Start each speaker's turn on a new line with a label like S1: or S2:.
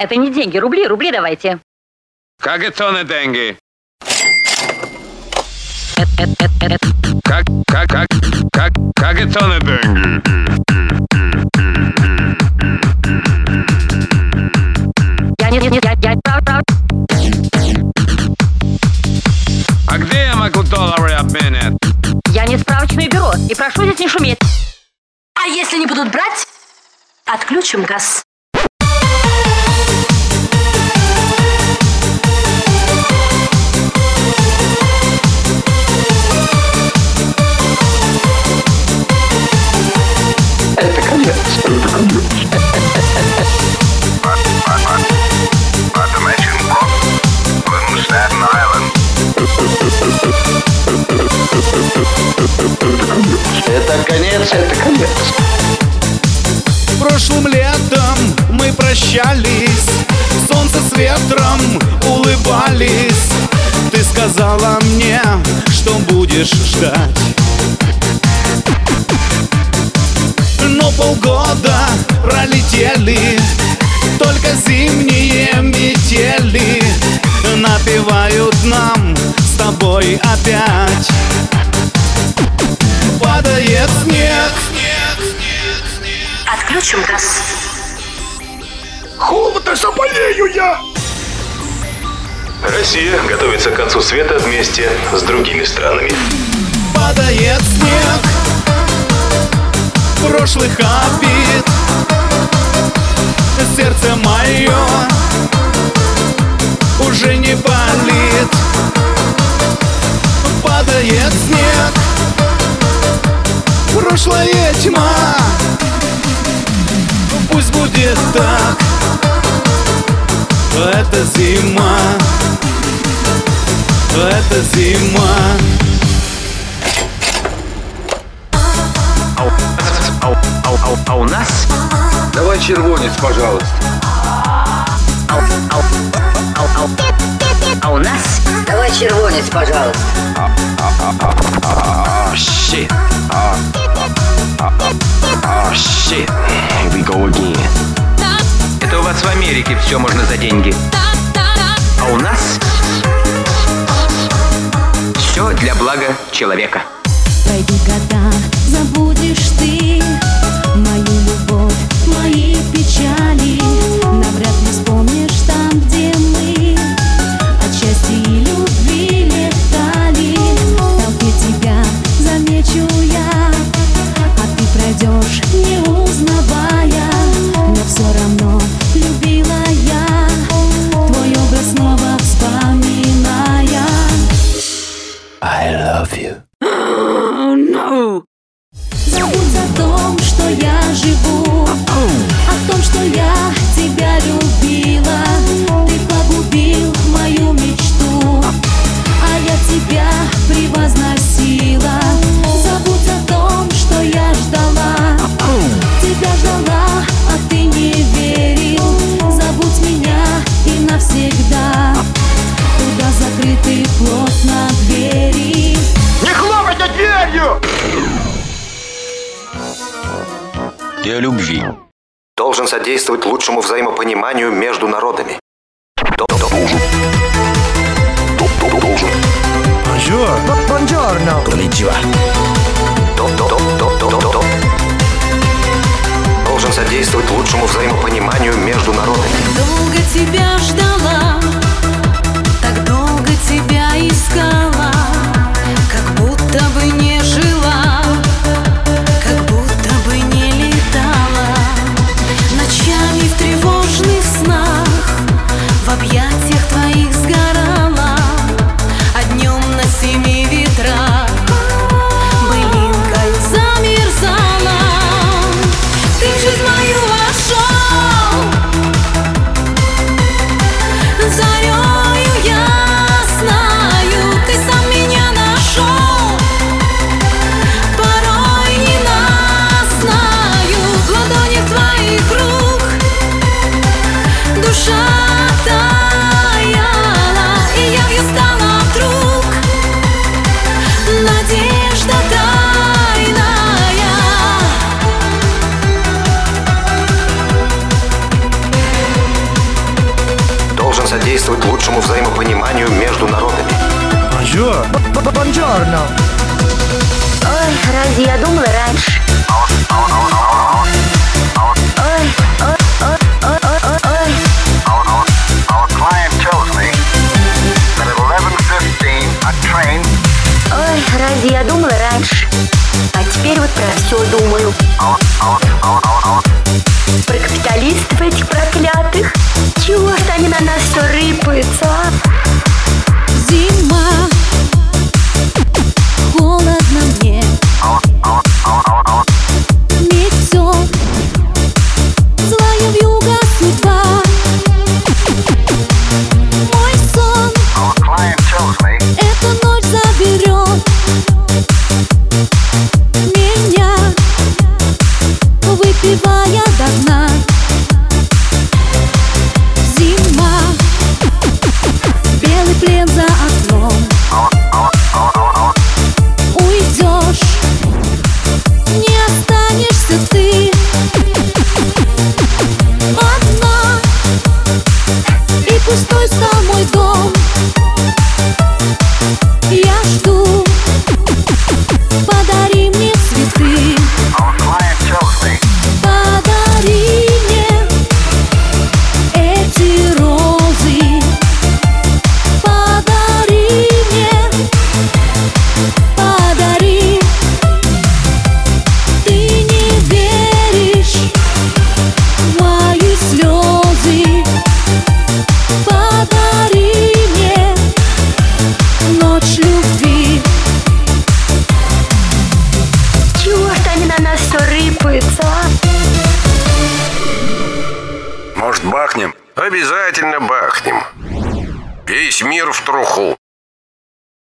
S1: Это не деньги, рубли, рубли давайте.
S2: Как это не деньги? Как, как, как, как, как это не деньги?
S1: Я не, не, не, я, я, прав, прав.
S2: А где я могу доллары обменять?
S1: Я не справочное бюро и прошу здесь не шуметь.
S3: А если не будут брать, отключим газ.
S4: Это конец. Это конец.
S5: Прошлым летом мы прощались Солнце с ветром улыбались Ты сказала мне, что будешь ждать пролетели Только зимние метели Напевают нам с тобой опять Падает снег
S3: Отключим газ.
S4: Холодно, заболею я.
S6: Россия готовится к концу света вместе с другими странами.
S5: Падает снег Прошлых обид Сердце мое Уже не болит Падает снег Прошлая тьма Пусть будет так Это зима Это зима
S7: А а у нас?
S4: Червонец, пожалуйста.
S1: А, у- а, а, а, у- нас? Давай червонец, пожалуйста.
S7: Shit. Shit. Here we go again. Это у вас в Америке все можно за деньги. А у нас все для блага человека.
S8: Пройдут года,
S7: I love you.
S8: Забудь о том, что я живу О том, что я тебя любила. Ты погубил мою мечту А я тебя превозносила. Забудь о том, что я ждала Тебя ждала, а ты не верил. Забудь меня и навсегда. Туда закрыты плотно
S6: Для любви.
S9: должен содействовать лучшему взаимопониманию между народами. Должен. Должен.
S6: Конничева.
S9: Д- д- д- Должен содействовать лучшему взаимопониманию между народами.
S8: Долго тебя
S10: Бонжорно. Ой, разве я думала раньше? Ой, ой, ой, ой, ой, ой.
S2: Our client tells me that at 11.15 a train... Ой, разве я
S8: думала бахнем?»
S11: «Обязательно бахнем!» «Весь мир в труху!»